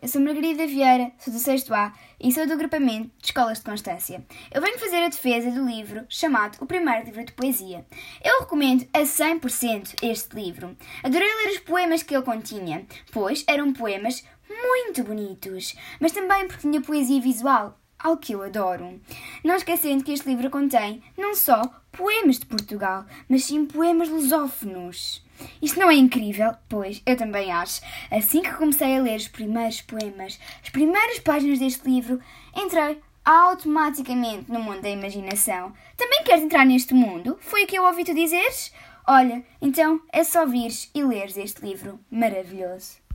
eu sou Margarida Vieira, sou do 6 A e sou do agrupamento de Escolas de Constância. Eu venho fazer a defesa do livro chamado O Primeiro Livro de Poesia. Eu recomendo a 100% este livro. Adorei ler os poemas que ele continha, pois eram poemas muito bonitos, mas também porque tinha poesia visual, algo que eu adoro. Não esquecendo que este livro contém não só poemas de Portugal, mas sim poemas lusófonos. Isto não é incrível? Pois, eu também acho. Assim que comecei a ler os primeiros poemas, as primeiras páginas deste livro, entrei automaticamente no mundo da imaginação. Também queres entrar neste mundo? Foi o que eu ouvi tu dizeres? Olha, então é só vires e leres este livro maravilhoso.